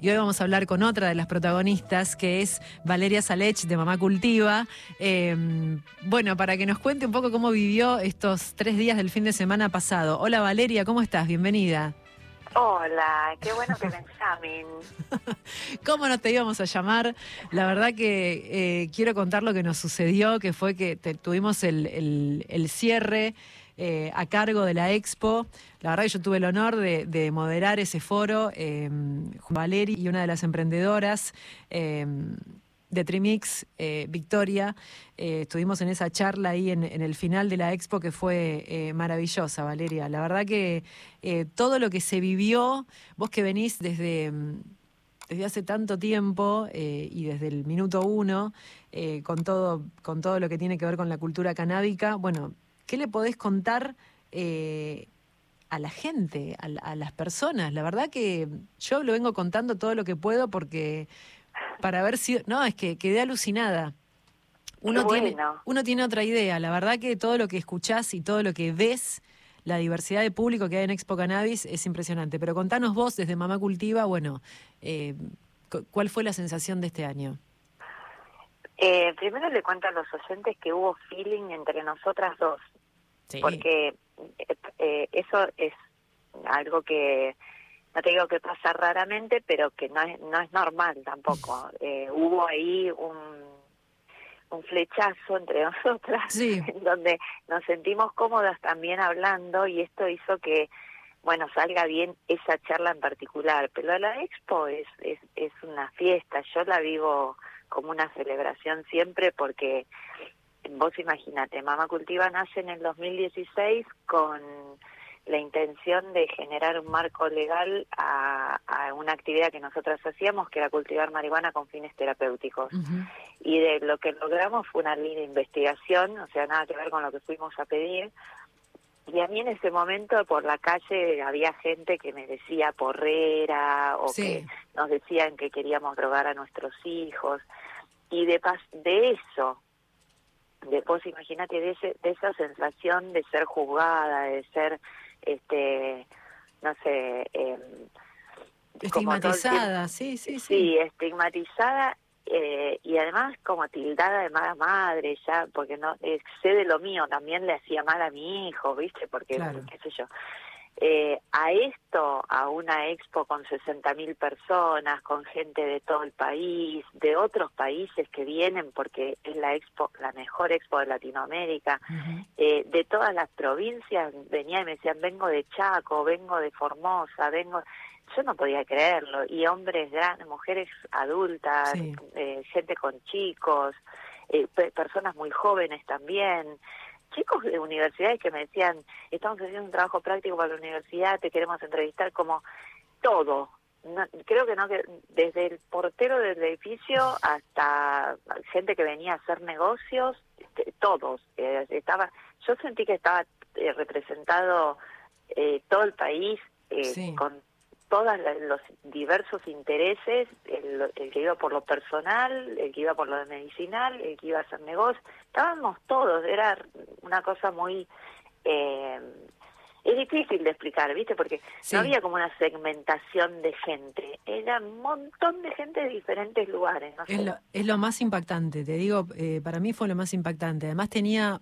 Y hoy vamos a hablar con otra de las protagonistas, que es Valeria Salech de Mamá Cultiva. Eh, bueno, para que nos cuente un poco cómo vivió estos tres días del fin de semana pasado. Hola Valeria, ¿cómo estás? Bienvenida. Hola, qué bueno que me llamen. ¿Cómo no te íbamos a llamar? La verdad que eh, quiero contar lo que nos sucedió, que fue que tuvimos el, el cierre eh, a cargo de la Expo. La verdad que yo tuve el honor de, moderar ese foro eh, Valeri y una de las emprendedoras. Eh, de Trimix, eh, Victoria. estuvimos en esa charla ahí en, el final de la expo que fue maravillosa, Valeria. La verdad que todo lo que se vivió, vos que venís desde, desde hace tanto tiempo y desde el minuto uno, con, todo, con todo lo que tiene que ver con la cultura canábica, bueno, ¿Qué le podés contar eh, a la gente, a, las personas? La verdad que yo lo vengo contando todo lo que puedo porque para ver si... No, es que quedé alucinada. Uno, tiene, uno tiene otra idea. La verdad que todo lo que escuchás y todo lo que ves, la diversidad de público que hay en Expo Cannabis es impresionante. Pero contanos vos desde Mamá Cultiva, bueno, eh, ¿cuál fue la sensación de este año? Eh, primero le cuento a los oyentes que hubo feeling entre nosotras dos porque eh, eso es algo que no te digo que pasa raramente, pero que no es no es normal tampoco. Eh, hubo ahí un un flechazo entre nosotras, en donde nos sentimos cómodas también hablando y esto hizo que bueno salga bien esa charla en particular. Pero la expo es es, es una fiesta, yo la vivo como una celebración siempre porque vos imagínate, Mama Cultiva nace en el 2016 con la intención de generar un marco legal a, una actividad que nosotras hacíamos, que era cultivar marihuana con fines terapéuticos. Y de lo que logramos fue una línea de investigación, o sea, nada que ver con lo que fuimos a pedir. Y a mí en ese momento por la calle había gente que me decía porrera o que nos decían que queríamos drogar a nuestros hijos. Y de, de eso, Después imagínate de, ese, de esa sensación de ser juzgada, de ser, este, no sé, eh, estigmatizada, sí, sí, sí. Sí, estigmatizada eh, y además como tildada de mala madre, ya, porque no eh, sé de lo mío, también le hacía mal a mi hijo, ¿viste? Porque, qué sé yo. Eh, a esto, a una expo con 60.000 personas, con gente de todo el país, de otros países que vienen porque es la expo, la mejor expo de Latinoamérica, eh, de todas las provincias venían y me decían, vengo de Chaco, vengo de Formosa, vengo... Yo no podía creerlo, y hombres grandes, mujeres adultas, eh, gente con chicos, eh, personas muy jóvenes también, chicos de universidades que me decían, estamos haciendo un trabajo práctico para la universidad, te queremos entrevistar, como todo. creo que no, que desde el portero del edificio hasta gente que venía a hacer negocios, este, todos. Eh, estaba Yo sentí que estaba eh, representado eh, todo el país con todos los diversos intereses, el, que iba por lo personal, el que iba por lo medicinal, el que iba a hacer negocio, estábamos todos, era una cosa muy... Eh, es difícil de explicar, ¿viste? Porque no había como una segmentación de gente, era un montón de gente de diferentes lugares. es, lo, es, lo, más impactante, te digo, eh, para mí fue lo más impactante. Además tenía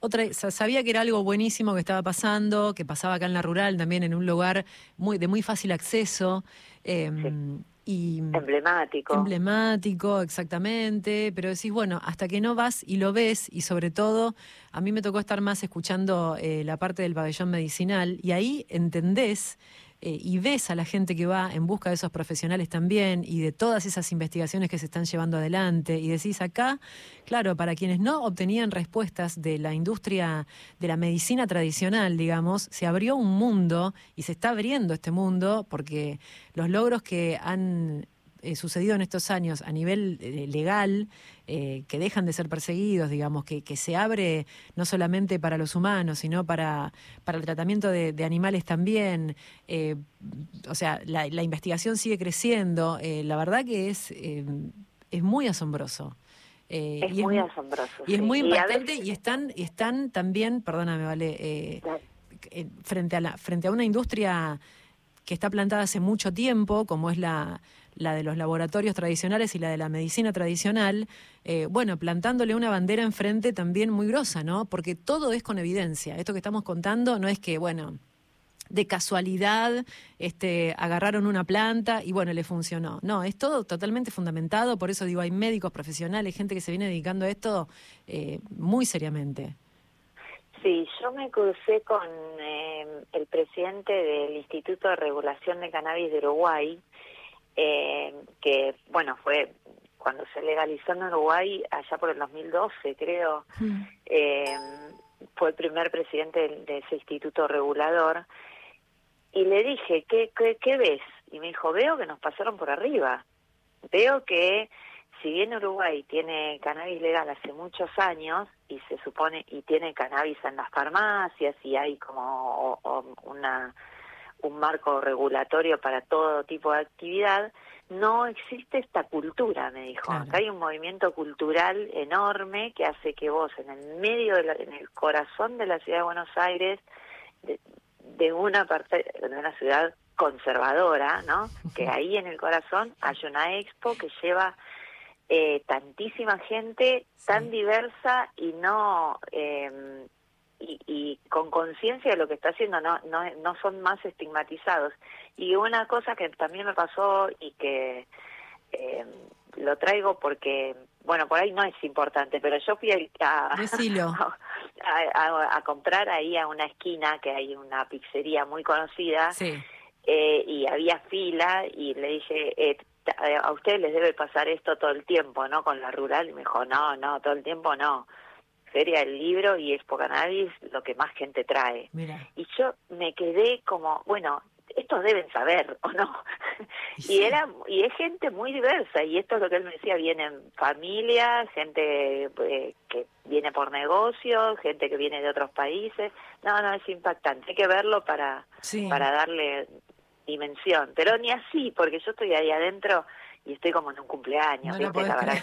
otra, sabía que era algo buenísimo que estaba pasando, que pasaba acá en la rural, también en un lugar muy, de muy fácil acceso. Em, y emblemático. Emblemático, exactamente. Pero decís, bueno, hasta que no vas y lo ves, y sobre todo, a mí me tocó estar más escuchando eh, la parte del pabellón medicinal, y ahí entendés eh, y ves a la gente que va en busca de esos profesionales también y de todas esas investigaciones que se están llevando adelante y decís acá, claro, para quienes no obtenían respuestas de la industria de la medicina tradicional, digamos, se abrió un mundo y se está abriendo este mundo porque los logros que han eh, sucedido en estos años a nivel eh, legal, eh, que dejan de ser perseguidos, digamos, que, que, se abre no solamente para los humanos, sino para, para el tratamiento de, animales también. o sea, la, investigación sigue creciendo. la verdad que es, es muy asombroso. es muy asombroso. Y es muy impactante y, están, están también, perdóname, vale, frente, a la, frente a una industria que está plantada hace mucho tiempo, como es la, la de los laboratorios tradicionales y la de la medicina tradicional, eh, bueno, plantándole una bandera enfrente también muy grosa, ¿no? Porque todo es con evidencia. Esto que estamos contando no es que, bueno, de casualidad este, agarraron una planta y bueno, le funcionó. No, es todo totalmente fundamentado, por eso digo, hay médicos profesionales, gente que se viene dedicando a esto eh, muy seriamente. Sí, yo me crucé con eh, el presidente del Instituto de Regulación de Cannabis de Uruguay, eh, que, bueno, fue cuando se legalizó en Uruguay, allá por el 2012, creo, mm. eh, fue el primer presidente de, ese instituto regulador, y le dije, ¿qué, qué, ¿qué ves? Y me dijo, veo que nos pasaron por arriba, veo que si bien Uruguay tiene cannabis legal hace muchos años y se supone y tiene cannabis en las farmacias y hay como una un marco regulatorio para todo tipo de actividad, no existe esta cultura, me dijo. Acá hay un movimiento cultural enorme que hace que vos en el medio, de en el corazón de la ciudad de Buenos Aires, de, de una parte de una ciudad conservadora, ¿no? Que ahí en el corazón hay una expo que lleva eh, tantísima gente tan diversa y no eh, y, con conciencia de lo que está haciendo no, no no son más estigmatizados y una cosa que también me pasó y que eh, lo traigo porque bueno por ahí no es importante pero yo fui a, a, a, comprar ahí a una esquina que hay una pizzería muy conocida eh, y había fila y le dije eh, a ustedes les debe pasar esto todo el tiempo, ¿no? Con la rural. Y me dijo, no, no, todo el tiempo no. Feria del libro y Expo Cannabis lo que más gente trae. Y yo me quedé como, bueno, estos deben saber, ¿o no? Y, era y es gente muy diversa, y esto es lo que él me decía, vienen familias, gente eh, que viene por negocios, gente que viene de otros países. No, no, es impactante, hay que verlo para, para darle dimensión, pero ni así, porque yo estoy ahí adentro y estoy como en un cumpleaños, la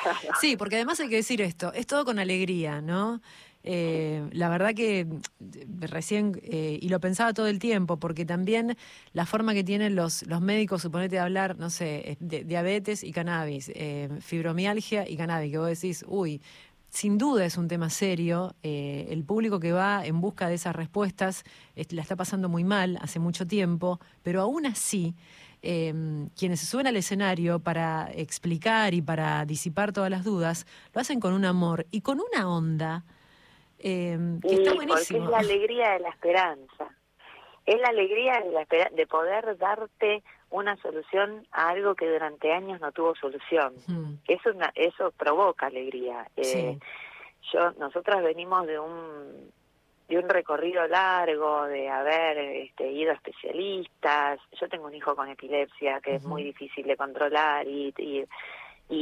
Sí, porque además hay que decir esto, es todo con alegría, ¿no? Eh, la verdad que mm, recién, eh, y lo pensaba todo el tiempo, porque también la forma que tienen los, los médicos, suponete de hablar, no sé, de diabetes y cannabis, eh, fibromialgia y cannabis, que vos decís, uy, sin duda es un tema serio. Eh, el público que va en busca de esas respuestas la está pasando muy mal hace mucho tiempo, pero aún así, em, quienes se suben al escenario para explicar y para disipar todas las dudas, lo hacen con un amor y con una onda em, que está buenísimo. Porque es la alegría de la esperanza. Es la alegría de, la, de poder darte una solución a algo que durante años no tuvo solución. Eso eso provoca alegría. Eh, yo nosotras venimos de un de un recorrido largo, de haber este, ido a especialistas. Yo tengo un hijo con epilepsia que es muy difícil de controlar y, y,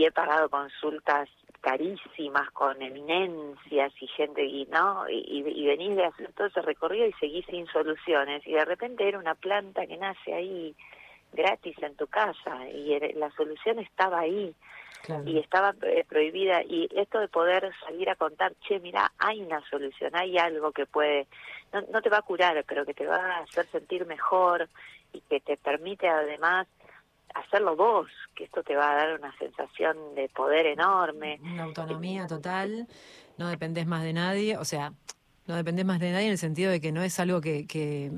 he pagado consultas carísimas con eminencias y gente y no y, y venís de hacer todo ese recorrido y seguís sin soluciones. Y de repente era una planta que nace ahí gratis en tu casa y la solución estaba ahí y estaba eh, prohibida y esto de poder salir a contar, che, mira, hay una solución, hay algo que puede, no, no te va a curar, pero que te va a hacer sentir mejor y que te permite además hacerlo vos, que esto te va a dar una sensación de poder enorme. Una autonomía total, no dependes más de nadie, o sea, no dependes más de nadie en el sentido de que no es algo que, que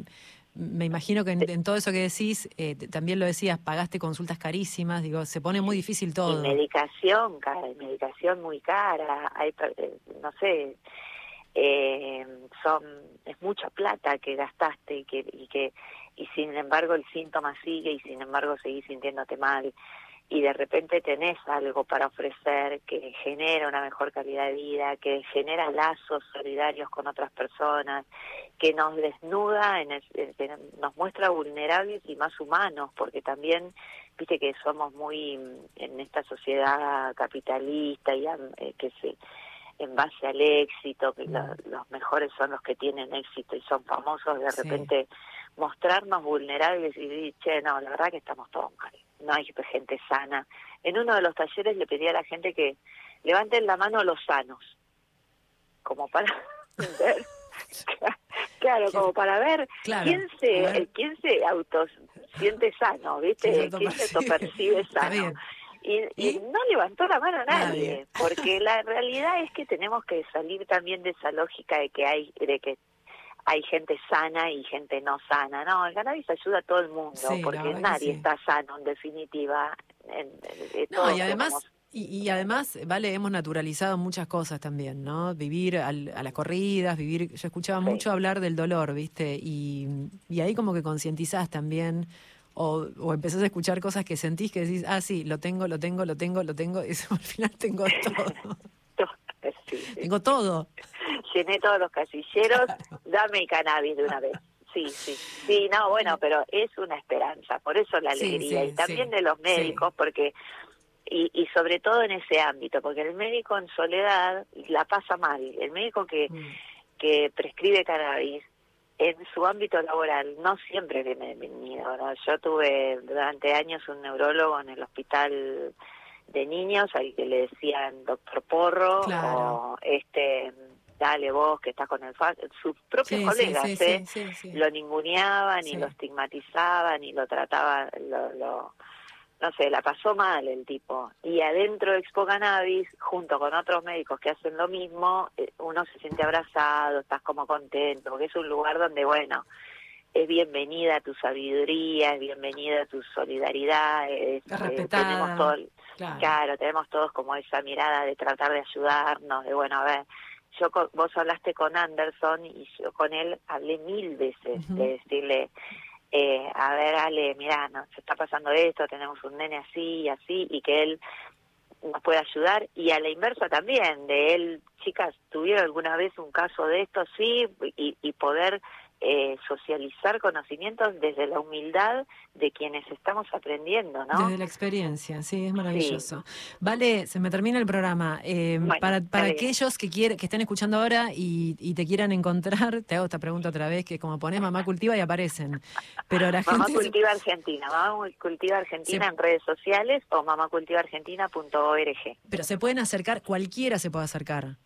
me imagino que en, todo eso que decís, eh, también lo decías, pagaste consultas carísimas, digo, se pone muy difícil todo. Y medicación, cara, medicación muy cara, hay, eh, no sé, eh, son es mucha plata que gastaste y que, y que y sin embargo el síntoma sigue y sin embargo seguís sintiéndote mal y de repente tenés algo para ofrecer que genera una mejor calidad de vida, que genera lazos solidarios con otras personas, que nos desnuda, en nos muestra vulnerables y más humanos, porque también, viste que somos muy en esta sociedad capitalista y eh, que se en base al éxito, que los mejores son los que tienen éxito y son famosos, de repente mostrarnos vulnerables y decir, che, no, la verdad que estamos todos mal no hay gente sana. En uno de los talleres le pedí a la gente que levanten la mano los sanos, como para ver Claro, como para ver quién se quién se auto siente sano, ¿viste? ¿Quién se autopercibe sano? Y, no levantó la mano a nadie, porque la realidad es que tenemos que salir también de esa lógica de que hay de que hay gente sana y gente no sana. No, el cannabis ayuda a todo el mundo, porque nadie está sano en definitiva. no, y además... Y, además, vale, hemos naturalizado muchas cosas también, ¿no? Vivir a las corridas, vivir. Yo escuchaba mucho hablar del dolor, ¿viste? Y, y ahí como que concientizás también o, o empezás a escuchar cosas que sentís que decís, ah, sí, lo tengo, lo tengo, lo tengo, lo tengo, y al final tengo todo. Tengo todo. Llené todos los casilleros, dame el cannabis de una vez. Sí, sí, sí, no, bueno, pero es una esperanza, por eso la alegría, y también de los médicos, porque, y, y sobre todo en ese ámbito, porque el médico en soledad la pasa mal, el médico que, mm. que prescribe cannabis en su ámbito laboral no siempre viene bienvenido. ¿no? Yo tuve durante años un neurólogo en el hospital de niños al que le decían doctor Porro o este dale vos que estás con el sus propios colegas ¿eh? lo ninguneaban y lo estigmatizaban y lo trataban lo no sé, la pasó mal el tipo. Y adentro de Expo Cannabis, junto con otros médicos que hacen lo mismo, eh, uno se siente abrazado, estás como contento, porque es un lugar donde, bueno, es bienvenida tu sabiduría, es bienvenida tu solidaridad, es, eh, tenemos todo, claro. tenemos todos como esa mirada de tratar de ayudarnos, de bueno, a ver, yo vos hablaste con Anderson y yo con él hablé mil veces de decirle eh, a ver, Ale, mira, nos está pasando esto, tenemos un nene así y así, y que él nos puede ayudar, y a la inversa también, de él, chicas, ¿tuvieron alguna vez un caso de esto? Sí, y, y poder eh, socializar conocimientos desde la humildad de quienes estamos aprendiendo, ¿no? Desde la experiencia, sí, es maravilloso. Vale, se me termina el programa. Eh, para para aquellos que quieren, que estén escuchando ahora y, te quieran encontrar, te hago esta pregunta otra vez, que como pones Mamá Cultiva y aparecen. Pero la Mamá Cultiva Argentina, Mamá Cultiva Argentina en redes sociales o mamacultivaargentina.org. Pero se pueden acercar, cualquiera se puede acercar.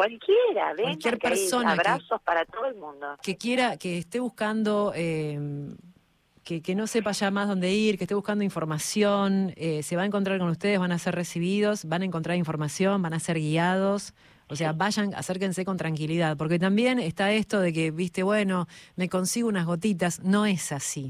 Cualquiera, venga, Cualquier persona. abrazos para todo el mundo. Que quiera, que esté buscando. Eh, que, que, no sepa ya más dónde ir, que esté buscando información, eh, se va a encontrar con ustedes, van a ser recibidos, van a encontrar información, van a ser guiados. O sea, vayan, acérquense con tranquilidad, porque también está esto de que, viste, bueno, me consigo unas gotitas, no es así.